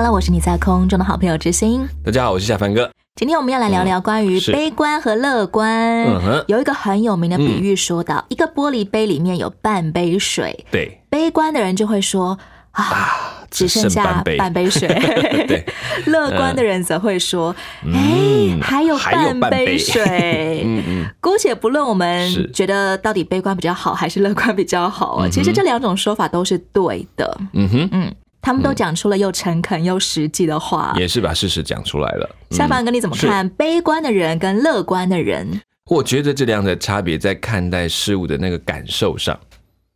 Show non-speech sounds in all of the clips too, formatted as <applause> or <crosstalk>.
Hello，我是你在空中的好朋友之心。大家好，我是夏凡哥。今天我们要来聊聊关于悲观和乐观。嗯哼。有一个很有名的比喻，说到、一个玻璃杯里面有半杯水，对，悲观的人就会说啊。只剩剩下半杯水，<laughs> 对，<laughs> 乐观的人则会说：“哎、嗯还有半杯半杯。水。<laughs> 嗯嗯，姑且不论我们觉得到底悲观比较好还是乐观比较好啊，嗯其实这两种说法都是对的。嗯哼，嗯，他们都讲出了又诚恳又实际的话。也是把事实讲出来了。夏凡哥，你怎么看悲观的人跟乐观的人？我觉得这两者差别在看待事物的那个感受上，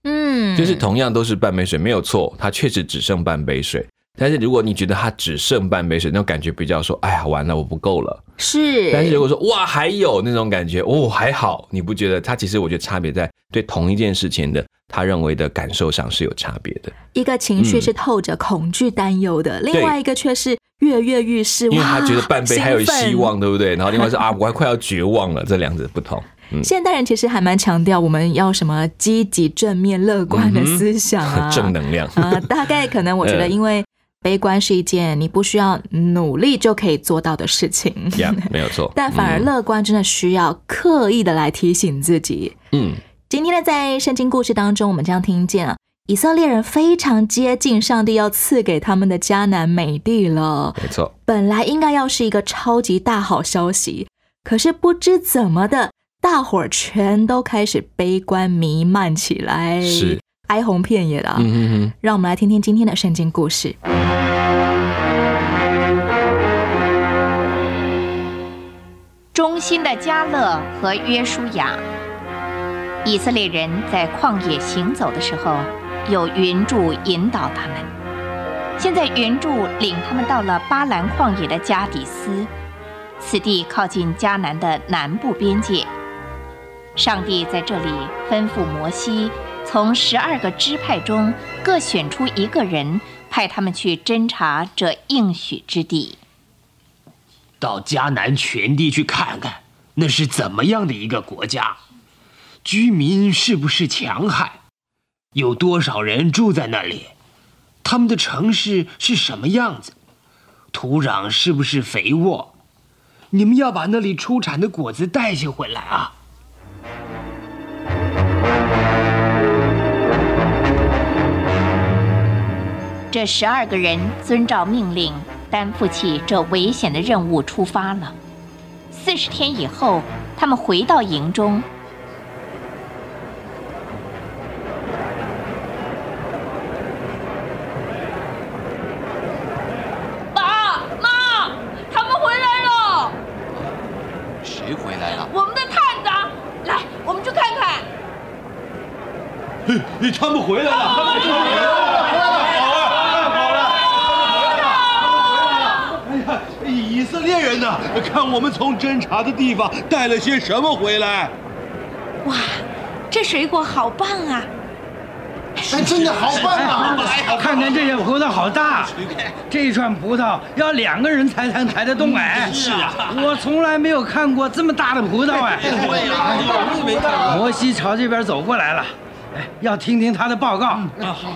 嗯，就是同样都是半杯水，没有错，它确实只剩半杯水。但是如果你觉得它只剩半杯水，那种感觉比较说，哎呀，完了，我不够了。是，但是如果说哇还有那种感觉，哦还好，你不觉得它其实我觉得差别在对同一件事情的他认为的感受上是有差别的，一个情绪嗯是透着恐惧、担忧的，另外一个却是跃跃欲试，因为他觉得半杯还有希望，对不对？然后另外是啊，我还快要绝望了，这两者不同。嗯，现代人其实还蛮强调我们要什么积极、正面、乐观的思想啊，<laughs> 正能量。啊、大概可能我觉得，<laughs> 嗯。因为悲观是一件你不需要努力就可以做到的事情，呀，没有错。<laughs> 但反而乐观真的需要刻意的来提醒自己。嗯，今天呢，在圣经故事当中，我们将听见啊，以色列人非常接近上帝要赐给他们的迦南美地了。没错。本来应该要是一个超级大好消息，可是不知怎么的，大伙儿全都开始悲观弥漫起来，是哀鸿遍野了。嗯嗯嗯，让我们来听听今天的圣经故事。忠心的迦勒和约书亚。以色列人在旷野行走的时候，有云柱引导他们。现在云柱领他们到了巴兰旷野的加底斯，此地靠近迦南的南部边界。上帝在这里吩咐摩西，从十二个支派中各选出一个人，派他们去侦察这应许之地。到迦南全地去看看，那是怎么样的一个国家？居民是不是强悍？有多少人住在那里？他们的城市是什么样子？土壤是不是肥沃？你们要把那里出产的果子带些回来啊！这十二个人遵照命令，担负起这危险的任务出发了。四十天以后，他们回到营中。爸妈，他们回来了！谁回来了？我们的探长，来，我们去看看。他们回来了！他们回来了！好了，好了！哎呀，以色列人呢，看我们从侦查的地方带了些什么回来？哇，这水果好棒啊！哎，真的好棒啊！看看这些葡萄好大，这一串葡萄要两个人才能抬得动哎。是啊，我从来没有看过这么大的葡萄哎。对呀，我也没看过。摩西朝这边走过来了，哎，要听听他的报告。啊，好。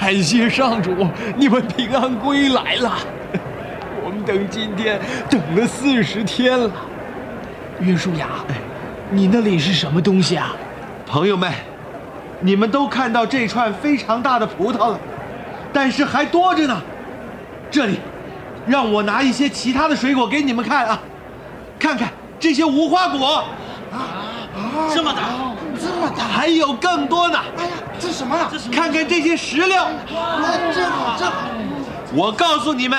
感谢上主，你们平安归来了。等今天等了四十天了。约书雅，你那里是什么东西啊？朋友们，你们都看到这串非常大的葡萄了，但是还多着呢。这里，让我拿一些其他的水果给你们看啊，看看这些无花果，啊，这么大，这么大，还有更多呢。哎呀，这什么？这什么？看看这些石榴，哇，真好，真好。我告诉你们，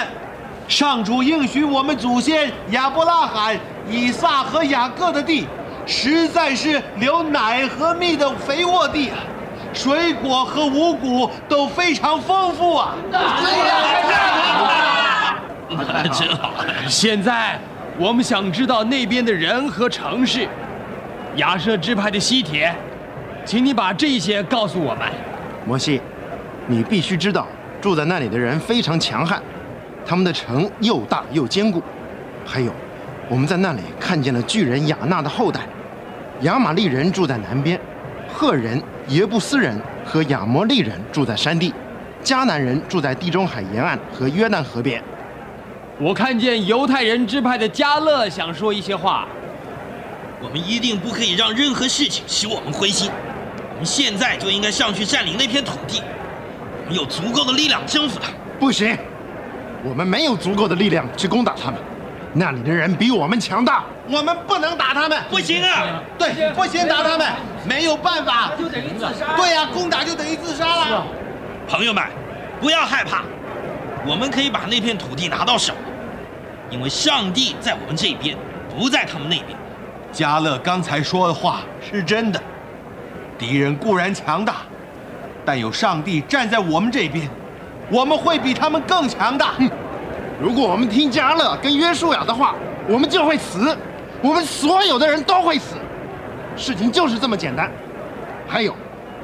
上主应许我们祖先亚伯拉罕、以撒和雅各的地，实在是流奶和蜜的肥沃地啊！水果和五谷都非常丰富啊。真好。现在我们想知道那边的人和城市。亚舍支派的西铁，请你把这些告诉我们。摩西，你必须知道，住在那里的人非常强悍，他们的城又大又坚固。还有，我们在那里看见了巨人雅纳的后代。亚玛利人住在南边，赫人、耶布斯人和亚摩利人住在山地，迦南人住在地中海沿岸和约旦河边。我看见犹太人支派的加勒想说一些话。我们一定不可以让任何事情使我们灰心。我们现在就应该上去占领那片土地。我们有足够的力量征服它。不行，我们没有足够的力量去攻打他们。那里的人比我们强大，我们不能打他们。不行啊！对，不行打他们，没有办法，就等于自杀。对呀，攻打就等于自杀了。朋友们，不要害怕，我们可以把那片土地拿到手，因为上帝在我们这边，不在他们那边。加勒刚才说的话是真的，敌人固然强大，但有上帝站在我们这边，我们会比他们更强大。如果我们听加勒跟约书亚的话，我们就会死，我们所有的人都会死。事情就是这么简单。还有，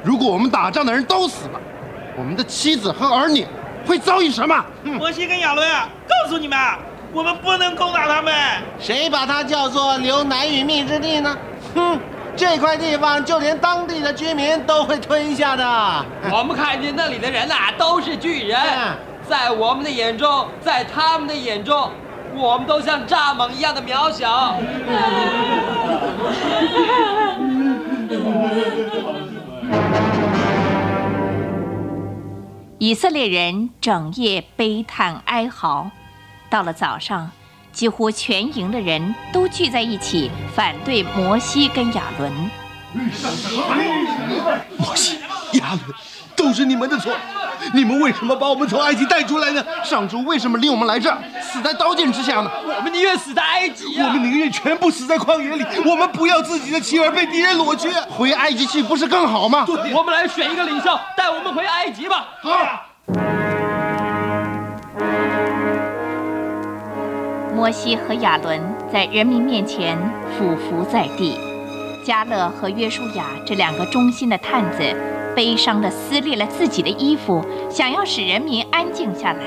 如果我们打仗的人都死了，我们的妻子和儿女会遭遇什么？摩西跟亚伦，告诉你们。我们不能攻打他们。谁把他叫做留奶与蜜之地呢？哼，这块地方就连当地的居民都会吞下的。我们看见那里的人呐，都是巨人，在我们的眼中，在他们的眼中，我们都像蚱蜢一样的渺小。以色列人整夜悲叹哀嚎。到了早上，几乎全营的人都聚在一起反对摩西跟亚伦。摩西、亚伦，都是你们的错！你们为什么把我们从埃及带出来呢？上主为什么领我们来这儿，死在刀剑之下呢？我们宁愿死在埃及啊！我们宁愿全部死在旷野里，我们不要自己的妻儿被敌人裸去。回埃及去不是更好吗？我们来选一个领袖，带我们回埃及吧。好。摩西和亚伦在人民面前俯伏在地，加勒和约书亚这两个忠心的探子，悲伤地撕裂了自己的衣服，想要使人民安静下来。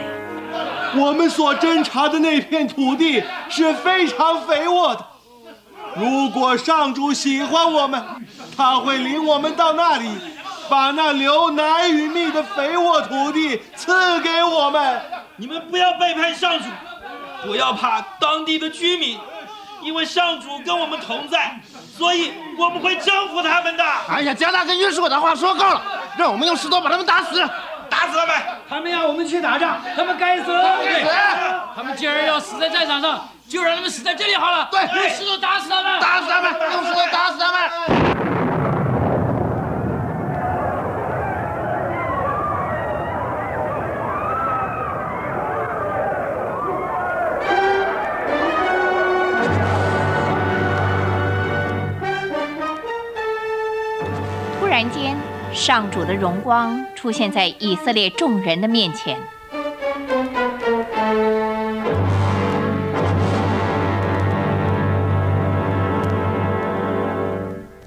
我们所侦查的那片土地是非常肥沃的，如果上主喜欢我们，他会领我们到那里，把那流奶与蜜的肥沃土地赐给我们。你们不要背叛上主。不要怕当地的居民，因为上主跟我们同在，所以我们会征服他们的。哎呀，加大跟约束的话说够了，让我们用石头把他们打死，打死他们。他们要我们去打仗，他们该死。该死。他们既然要死在战场上，就让他们死在这里好了。对，用石头打死他们，打死他们，用石头打死他们。上主的荣光出现在以色列众人的面前。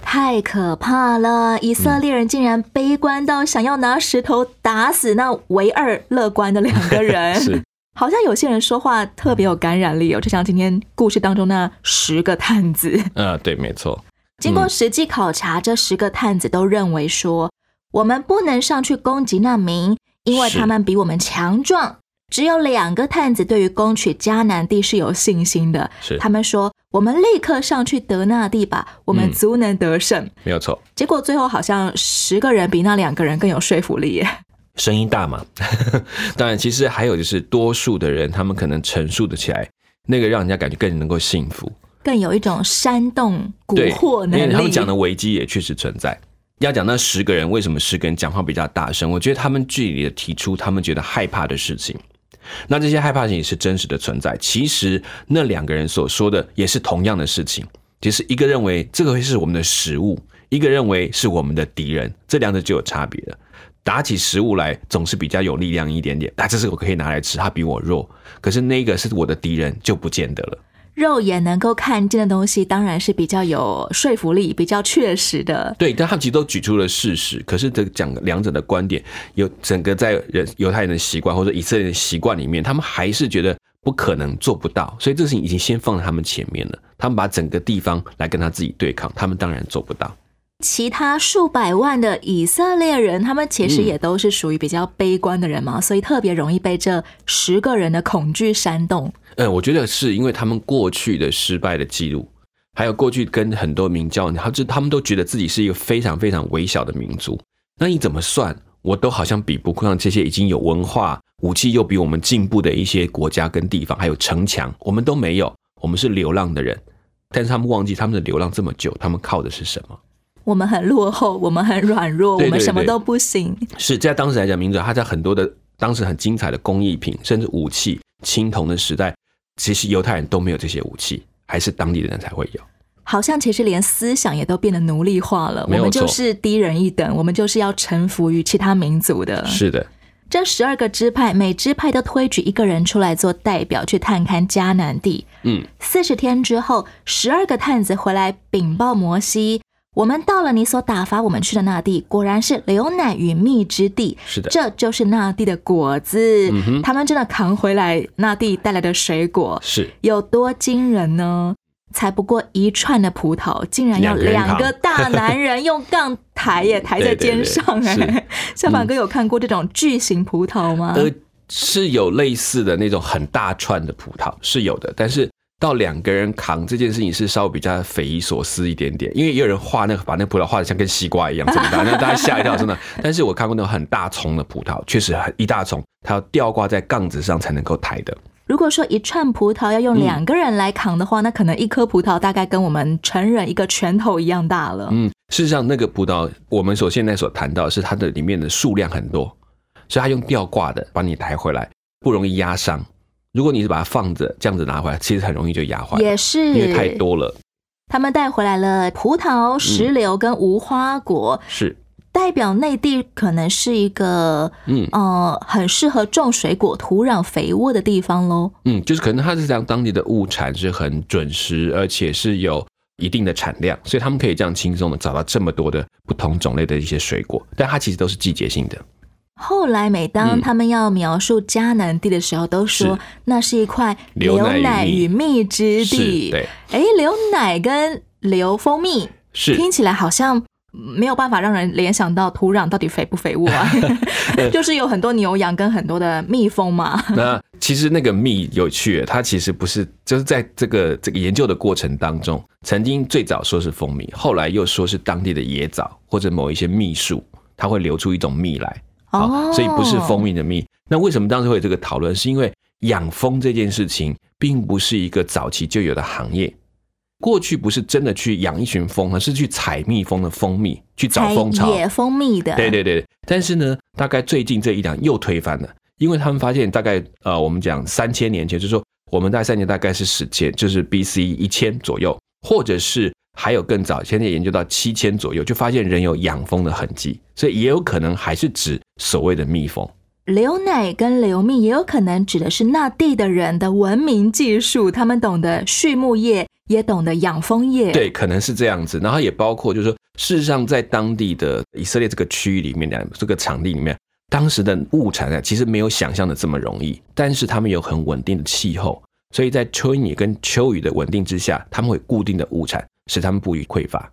太可怕了！以色列人竟然悲观到想要拿石头打死那唯二乐观的两个人。<laughs> 是，好像有些人说话特别有感染力哦，就像今天故事当中那十个探子。<laughs> 啊，对，没错。经过实际考察，这十个探子都认为说，我们不能上去攻击难民，因为他们比我们强壮。只有两个探子对于攻取迦南地是有信心的，是他们说，我们立刻上去得那地吧，我们足能得胜。没有错。结果最后好像十个人比那两个人更有说服力耶，声音大嘛。<laughs> 当然，其实还有就是多数的人，他们可能陈述的起来，那个让人家感觉更能够信服。更有一种煽动蛊惑能力。因为他们讲的危机也确实存在。要讲那十个人为什么十个人讲话比较大声，我觉得他们具体的提出他们觉得害怕的事情，那这些害怕事情是真实的存在。其实那两个人所说的也是同样的事情，就是一个认为这个会是我们的食物，一个认为是我们的敌人，这两者就有差别了。打起食物来总是比较有力量一点点，啊，这是我可以拿来吃，他比我弱。可是那个是我的敌人，就不见得了。肉眼能够看见的东西，当然是比较有说服力、比较确实的。对，但他们其实都举出了事实。可是这讲两者的观点，有整个在人犹太人的习惯或者以色列人的习惯里面，他们还是觉得不可能做不到。所以这个事情已经先放在他们前面了。他们把整个地方来跟他自己对抗，他们当然做不到。其他数百万的以色列人，他们其实也都是属于比较悲观的人嘛，所以特别容易被这十个人的恐惧煽动。嗯，我觉得是因为他们过去的失败的记录，还有过去跟很多民教，他就他们都觉得自己是一个非常非常微小的民族。那你怎么算，我都好像比不上这些已经有文化、武器又比我们进步的一些国家跟地方，还有城墙，我们都没有。我们是流浪的人，但是他们忘记他们的流浪这么久，他们靠的是什么？我们很落后，我们很软弱，我们什么都不行。是在当时来讲，民主他在很多的当时很精彩的工艺品，甚至武器、青铜的时代，其实犹太人都没有这些武器，还是当地的人才会有。好像其实连思想也都变得奴隶化了，我们就是低人一等，我们就是要臣服于其他民族的。是的，这十二个支派，每支派都推举一个人出来做代表，去探勘迦南地。嗯，四十天之后，十二个探子回来禀报摩西。我们到了你所打发我们去的那地，果然是流奶与蜜之地。是的，这就是那地的果子。嗯他们真的扛回来那地带来的水果，是有多惊人呢？才不过一串的葡萄，竟然要两个大男人用杠抬耶，<laughs> 抬在肩上哎。小凡哥有看过这种巨型葡萄吗？呃，是有类似的那种很大串的葡萄，是有的，但是。到两个人扛这件事情是稍微比较匪夷所思一点点，因为也有人画那个把那葡萄画的像跟西瓜一样这么大，<laughs> 那大家吓一跳，真的。但是我看过那种很大丛的葡萄，确实很一大丛，它要吊挂在杠子上才能够抬的。如果说一串葡萄要用两个人来扛的话，那可能一颗葡萄大概跟我们成人一个拳头一样大了。嗯，事实上那个葡萄我们所现在所谈到是它的里面的数量很多，所以它用吊挂的把你抬回来，不容易压伤。如果你是把它放着这样子拿回来，其实很容易就压坏，也是因为太多了。他们带回来了葡萄、石榴跟无花果，是代表内地可能是一个嗯呃很适合种水果、土壤肥沃的地方喽。嗯，就是可能它是这样，当地的物产是很准时，而且是有一定的产量，所以他们可以这样轻松的找到这么多的不同种类的一些水果，但它其实都是季节性的。后来，每当他们要描述迦南地的时候，都说那是一块牛奶与蜜之地。对，哎，牛奶跟流蜂蜜，是听起来好像没有办法让人联想到土壤到底肥不肥沃啊？<laughs> 就是有很多牛羊跟很多的蜜蜂嘛。那其实那个蜜有趣，它其实不是，就是在这个这个研究的过程当中，曾经最早说是蜂蜜，后来又说是当地的野枣或者某一些蜜树，它会流出一种蜜来。哦，所以不是蜂蜜的蜜。那为什么当时会有这个讨论？是因为养蜂这件事情并不是一个早期就有的行业。过去不是真的去养一群蜂，而是去采蜜蜂的蜂蜜，去找蜂巢、野蜂蜜的。对对对。但是呢，大概最近这一两又推翻了，因为他们发现大概呃，我们讲三千年前，就是说我们大概三年大概是史前，就是 B C 一千左右，或者是。还有更早，现在研究到七千左右，就发现人有养蜂的痕迹，所以也有可能还是指所谓的蜜蜂。流奶跟流蜜也有可能指的是那地的人的文明技术，他们懂得畜牧业，也懂得养蜂业。对，可能是这样子。然后也包括，就是说，事实上在当地的以色列这个区域里面的这个场地里面，当时的物产啊，其实没有想象的这么容易，但是他们有很稳定的气候，所以在春雨跟秋雨的稳定之下，他们会固定的物产。使他们不予匮乏。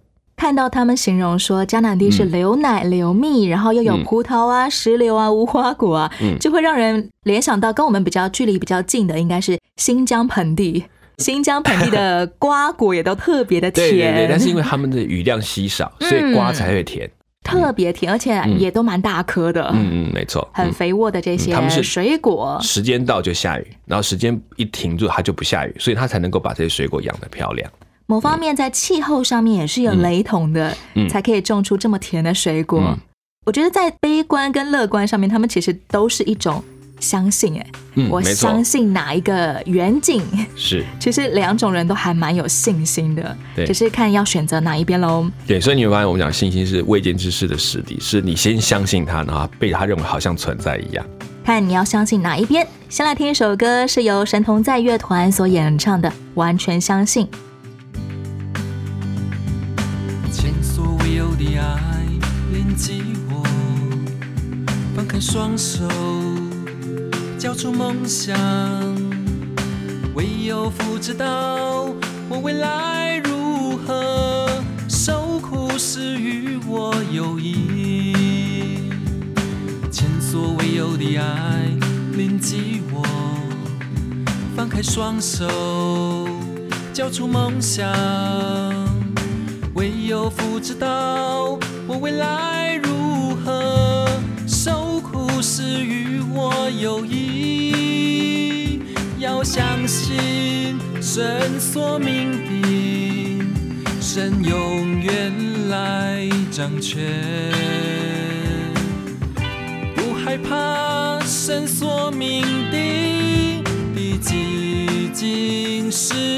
看到他们形容说迦南地是流奶流蜜，然后又有葡萄啊、石榴啊、无花果啊，就会让人联想到跟我们比较距离比较近的，应该是新疆盆地。<laughs> 新疆盆地的瓜果也都特别的甜。对对对，但是因为他们的雨量稀少，所以瓜才会甜，特别甜，而且也都蛮大颗的。嗯嗯，没错，很肥沃的这些他们是水果。时间到就下雨，然后时间一停住它就不下雨，所以它才能够把这些水果养得漂亮。某方面在气候上面也是有雷同的，嗯才可以种出这么甜的水果。我觉得在悲观跟乐观上面，他们其实都是一种相信，哎，我嗯我相信哪一个远景。是 <laughs> 其实两种人都还蛮有信心的，只是看要选择哪一边喽。对，所以你会发现，我们讲信心是未见之事的实底，是你先相信它，然后被他认为好像存在一样。看你要相信哪一边。先来听一首歌，是由神童在乐团所演唱的《完全相信》。双手，交出梦想。唯有父知道我未来如何，受苦是与我有益。前所未有的爱连接我，放开双手，交出梦想。唯有父知道我未来，是与我有意。要相信神所命定，神永远来掌权。不害怕神所命定的寂静时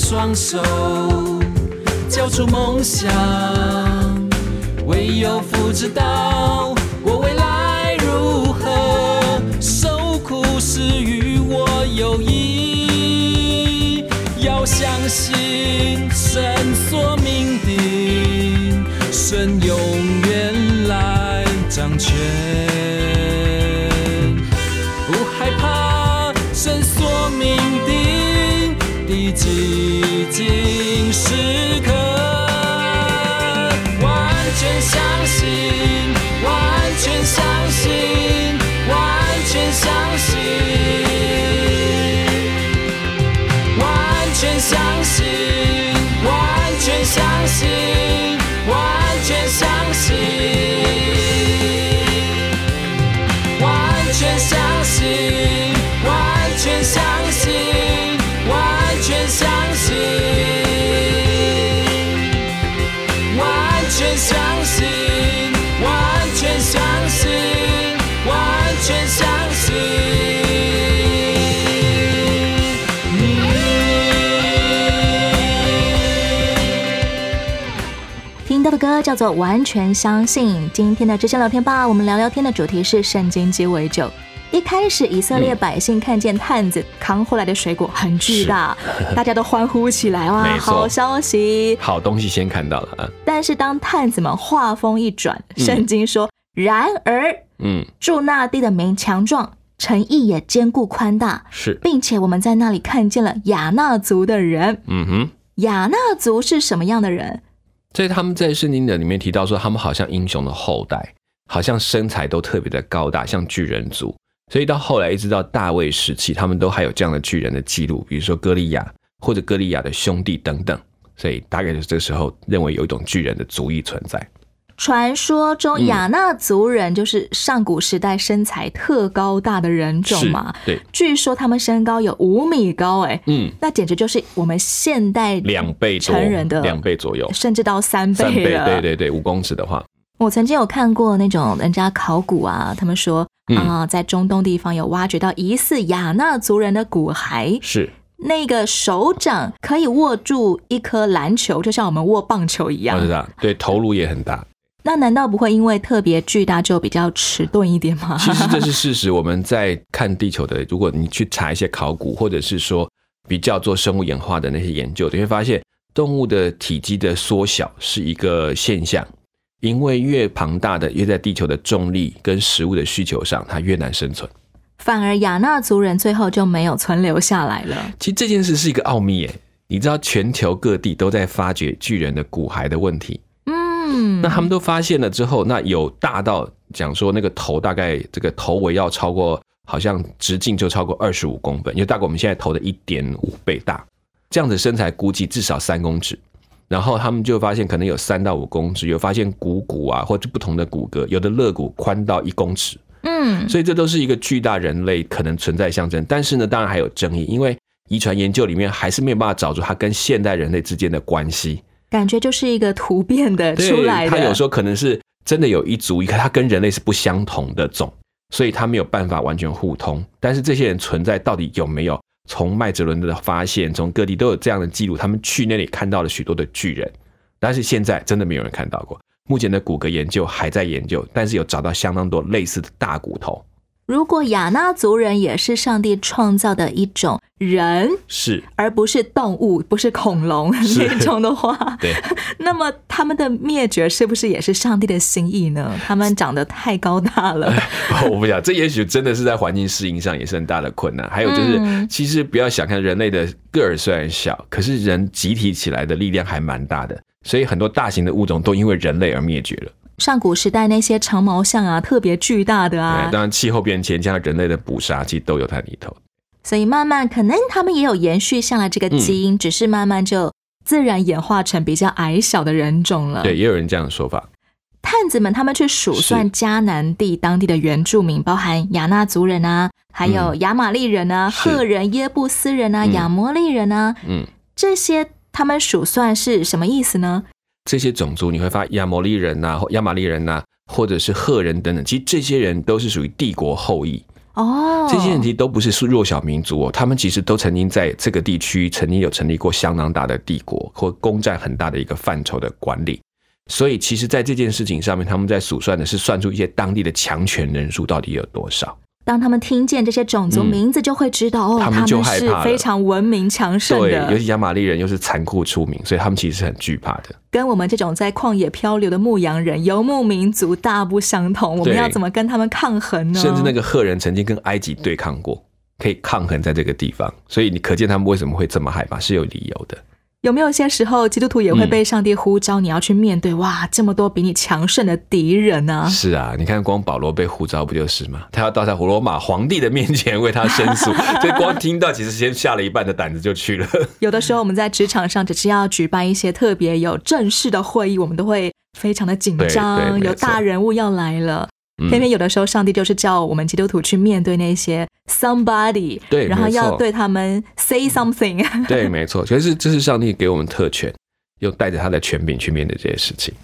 双手，交出梦想。唯有父知道全歌叫做《完全相信》。今天的之声聊天吧，我们聊聊天的主题是圣经鸡尾酒。一开始，以色列百姓看见探子扛回来的水果很巨大，<laughs> 大家都欢呼起来哇！好消息！好东西先看到了啊，但是当探子们话锋一转，圣经说：“然而嗯，住那地的民强壮，城邑也坚固宽大，是，并且我们在那里看见了亚纳族的人。嗯哼。亚纳族是什么样的人？在他们在圣经的里面提到说，他们好像英雄的后代，好像身材都特别的高大，像巨人族。所以到后来一直到大卫时期，他们都还有这样的巨人的记录，比如说歌利亚或者歌利亚的兄弟等等。所以大概就是这时候认为有一种巨人的族裔存在。传说中嗯。亚纳族人就是上古时代身材特高大的人种嘛，是对，据说他们身高有五米高，哎，嗯，那简直就是我们现代两倍多，成人的两倍左右，甚至到三倍三倍，对对对，五公尺的话，我曾经有看过那种人家考古啊，他们说嗯。啊、在中东地方有挖掘到疑似亚纳族人的骨骸，是。那个手掌可以握住一颗篮球，就像我们握棒球一样。我。知道，对，头颅也很大。那难道不会因为特别巨大就比较迟钝一点吗？其实这是事实。我们在看地球的，如果你去查一些考古，或者是说比较做生物演化的那些研究，你会发现动物的体积的缩小是一个现象，因为越庞大的，越在地球的重力跟食物的需求上，它越难生存。反而亚纳族人最后就没有存留下来了。其实这件事是一个奥秘耶，你知道全球各地都在发掘巨人的骨骸的问题。嗯，那他们都发现了之后，那有大到讲说那个头大概这个头围要超过，好像直径就超过二十五公分，就大概我们现在头的一点五倍大。这样子身材估计至少三公尺。然后他们就发现可能有三到五公尺，有发现股骨啊或者不同的骨骼，有的肋骨宽到一公尺。嗯，所以这都是一个巨大人类可能存在象征。但是呢，当然还有争议，因为遗传研究里面还是没有办法找出它跟现代人类之间的关系。感觉就是一个突变的出来的。它有时候可能是真的有一族，可它跟人类是不相同的种，所以它没有办法完全互通。但是这些人存在到底有没有？从麦哲伦的发现，从各地都有这样的记录，他们去那里看到了许多的巨人，但是现在真的没有人看到过。目前的骨骼研究还在研究，但是有找到相当多类似的大骨头。如果亚纳族人也是上帝创造的一种人，是，而不是动物，不是恐龙那种的话，<laughs> 对，<laughs> 那么他们的灭绝是不是也是上帝的心意呢？他们长得太高大了，<laughs> 我不想，这也许真的是在环境适应上也是很大的困难。还有就是，嗯其实不要小看人类的个儿虽然小，可是人集体起来的力量还蛮大的，所以很多大型的物种都因为人类而灭绝了。上古时代那些长毛象啊，特别巨大的啊对，，当然气候变迁加上人类的捕杀，其实都有它里头。所以慢慢可能他们也有延续下来这个基嗯因，只是慢慢就自然演化成比较矮小的人种了。对，也有人这样的说法。探子们他们去数算是迦南地当地的原住民，包含亚纳族人啊，还有亚玛利人啊、是赫人、耶布斯人啊、嗯亚摩利人啊，嗯，这些他们数算是什么意思呢？这些种族你会发现亚摩利人呐、或亚玛利人呐、或者是赫人等等，其实这些人都是属于帝国后裔。哦，这些人其实都不是弱小民族哦，他们其实都曾经在这个地区曾经有成立过相当大的帝国，或攻占很大的一个范畴的管理。所以，其实，在这件事情上面，他们在数算的是算出一些当地的强权人数到底有多少。当他们听见这些种族嗯名字，就会知道、哦，他他们就害怕是非常文明强盛对，尤，其亚玛力人又是残酷出名，所以他们其实是很惧怕的。跟我们这种在旷野漂流的牧羊人、游牧民族大不相同。我们要怎么跟他们抗衡呢？甚至那个赫人曾经跟埃及对抗过，可以抗衡在这个地方，所以你可见他们为什么会这么害怕是有理由的。有没有些时候，基督徒也会嗯被上帝呼召，你要去面对哇，这么多比你强盛的敌人呢、是啊，你看光保罗被呼召不就是吗？他要到在罗马皇帝的面前为他申诉，<laughs> 所以光听到其实先吓了一半的胆子就去了。有的时候我们在职场上，只是要举办一些特别有正式的会议，我们都会非常的紧张，有大人物要来了。嗯偏偏有的时候，上帝就是叫我们基督徒去面对那些 somebody，对然后要对他们 say something。对，没错，可是这是上帝给我们特权，又带着他的权柄去面对这些事情。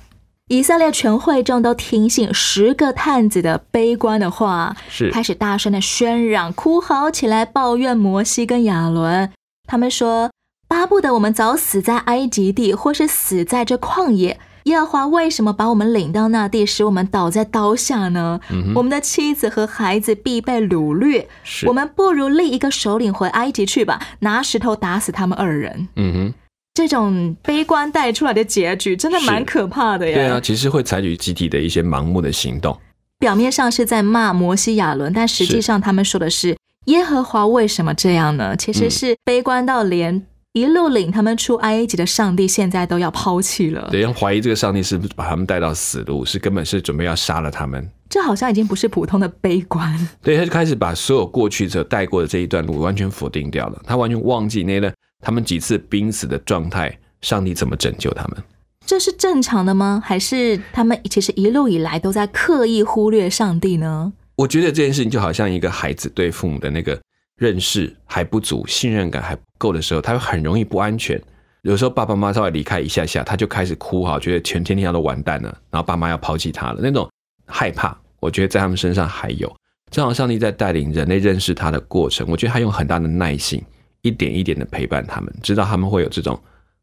以色列全会众都听信十个探子的悲观的话，是开始大声的喧嚷、哭嚎起来，抱怨摩西跟亚伦。他们说：“巴不得我们早死在埃及地，或是死在这旷野。耶和华为什么把我们领到那地，使我们倒在刀下呢？嗯我们的妻子和孩子必被掳掠。我们不如立一个首领回埃及去吧，拿石头打死他们二人。”嗯哼，这种悲观带出来的结局，真的蛮可怕的呀。对啊，其实会采取集体的一些盲目的行动。表面上是在骂摩西亚伦，但实际上他们说的是耶和华为什么这样呢？其实是悲观到连一路领他们出埃及的上帝，现在都要抛弃了。对，要怀疑这个上帝是不是把他们带到死路，是根本是准备要杀了他们。这好像已经不是普通的悲观。对，他就开始把所有过去者带过的这一段路完全否定掉了，他完全忘记那段他们几次濒死的状态，上帝怎么拯救他们。这是正常的吗？还是他们其实一路以来都在刻意忽略上帝呢？我觉得这件事情就好像一个孩子对父母的那个认识还不足、信任感还不够的时候，他会很容易不安全。有时候爸爸妈妈稍微离开一下下，他就开始哭哈，觉得全天下都完蛋了，然后爸妈要抛弃他了，那种害怕，我觉得在他们身上还有。正好上帝在带领人类认识他的过程，我觉得他用很大的耐心，一点一点的陪伴他们，知道他们会有这种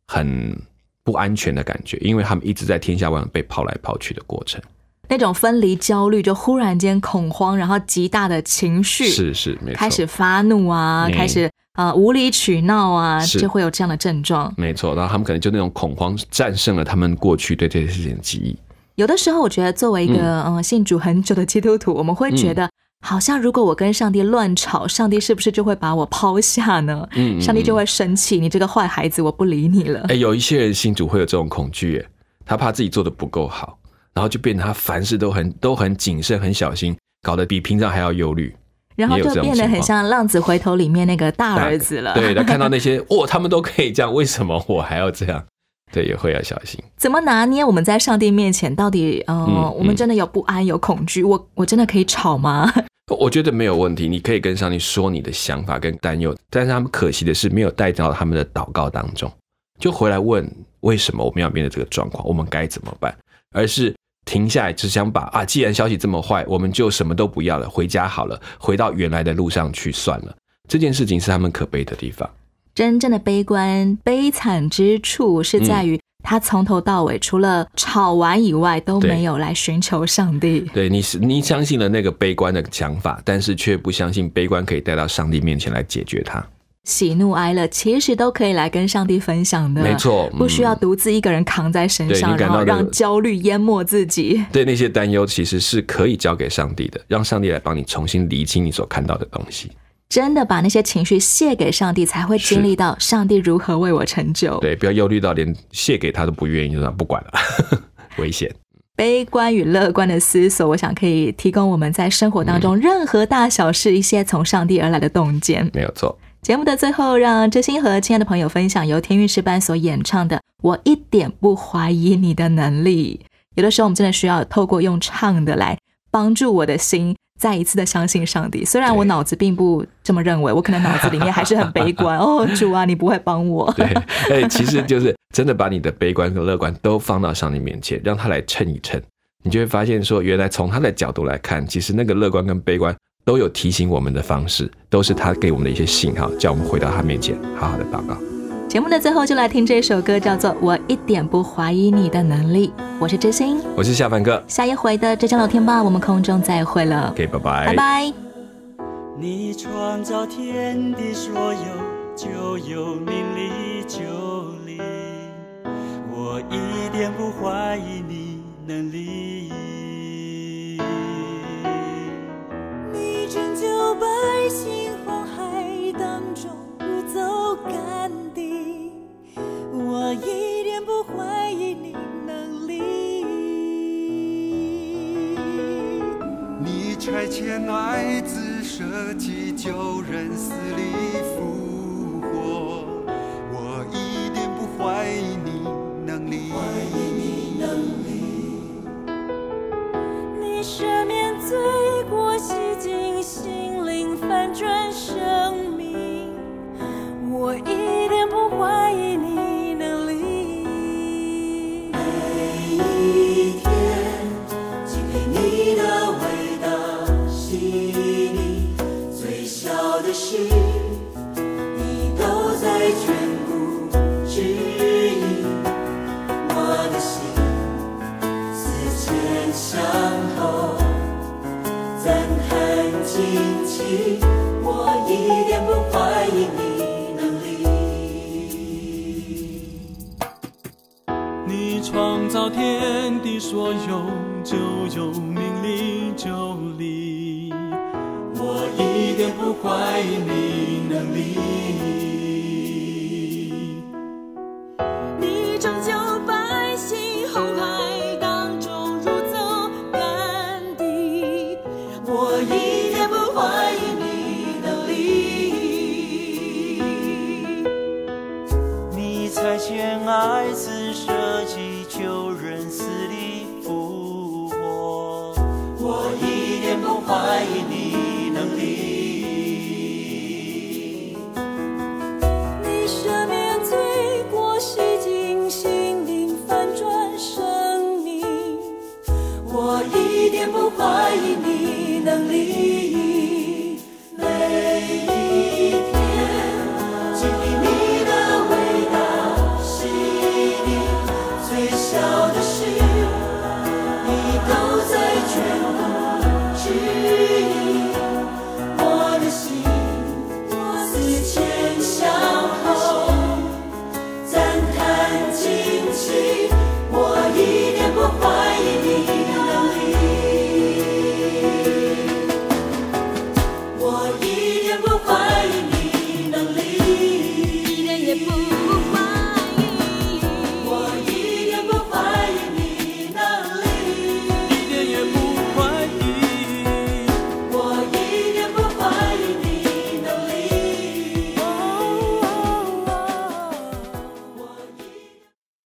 很不安全的感觉，因为他们一直在天下万被抛来抛去的过程。那种分离焦虑，就忽然间恐慌，然后极大的情绪，是是，没错，开始发怒啊，嗯开始啊、呃无理取闹啊，就会有这样的症状。没错，然后他们可能就那种恐慌战胜了他们过去对这些事情的记忆。有的时候，我觉得作为一个嗯、呃信主很久的基督徒，我们会觉得好像如果我跟上帝乱吵，上帝是不是就会把我抛下呢？嗯嗯上帝就会生气，你这个坏孩子，我不理你了。哎，有一些人信主会有这种恐惧，哎他怕自己做的不够好，然后就变得他凡事都很都很谨慎、很小心，搞得比平常还要忧虑。然后就变得很像《浪子回头》里面那个大儿子了。对，他看到那些 <laughs> 哦，他们都可以这样，为什么我还要这样？对，也会要小心。怎么拿捏我们在上帝面前到底呃，嗯我们真的有不安有恐惧，我我真的可以吵吗？<laughs> 我觉得没有问题，你可以跟上帝说你的想法跟担忧，但是他们可惜的是没有带到他们的祷告当中，就回来问为什么我们要面对这个状况，我们该怎么办，而是停下来只想把啊，既然消息这么坏，我们就什么都不要了，回家好了，回到原来的路上去算了。这件事情是他们可悲的地方。真正的悲观悲惨之处是在于他从头到尾除了吵完以外都没有来寻求上帝。对，你是你相信了那个悲观的想法，但是却不相信悲观可以带到上帝面前来解决它。喜怒哀乐其实都可以来跟上帝分享的，没错嗯不需要独自一个人扛在身上，然后让焦虑淹没自己。对那些担忧，其实是可以交给上帝的，让上帝来帮你重新理清你所看到的东西。真的把那些情绪卸给上帝，才会经历到上帝如何为我成就。对，不要忧虑到连卸给他都不愿意，就不管了，<laughs> 危险。悲观与乐观的思索，我想可以提供我们在生活当中任何大小事一些从上帝而来的洞见。没有错。节目的最后，让真心和亲爱的朋友分享由天韵诗班所演唱的《我一点不怀疑你的能力》。有的时候，我们真的需要透过用唱的来帮助我的心再一次的相信上帝。虽然我脑子并不这么认为，我可能脑子里面还是很悲观。<laughs> 哦，主啊，你不会帮我。对，哎，其实就是真的把你的悲观和乐观都放到上帝面前，让他来称一称，你就会发现说，原来从他的角度来看，其实那个乐观跟悲观都有提醒我们的方式，都是他给我们的一些信号，叫我们回到他面前，好好的祷告。节目的最后，就来听这首歌，叫做《我一点不怀疑你的能力》。我是知心，我是夏凡哥，下一回的浙江老天吧，我们空中再会了。OK，拜拜，拜拜。你创造天地所有，就有命里就理。我一点不怀疑你能力。拯救百姓红海当中不走干地，我一点不怀疑你能力。你拆迁来自设计救人死里我一点不怀疑你能力。你创造天地所有，就有命里就理。我一点不怀疑你能力。也不怀疑你能力。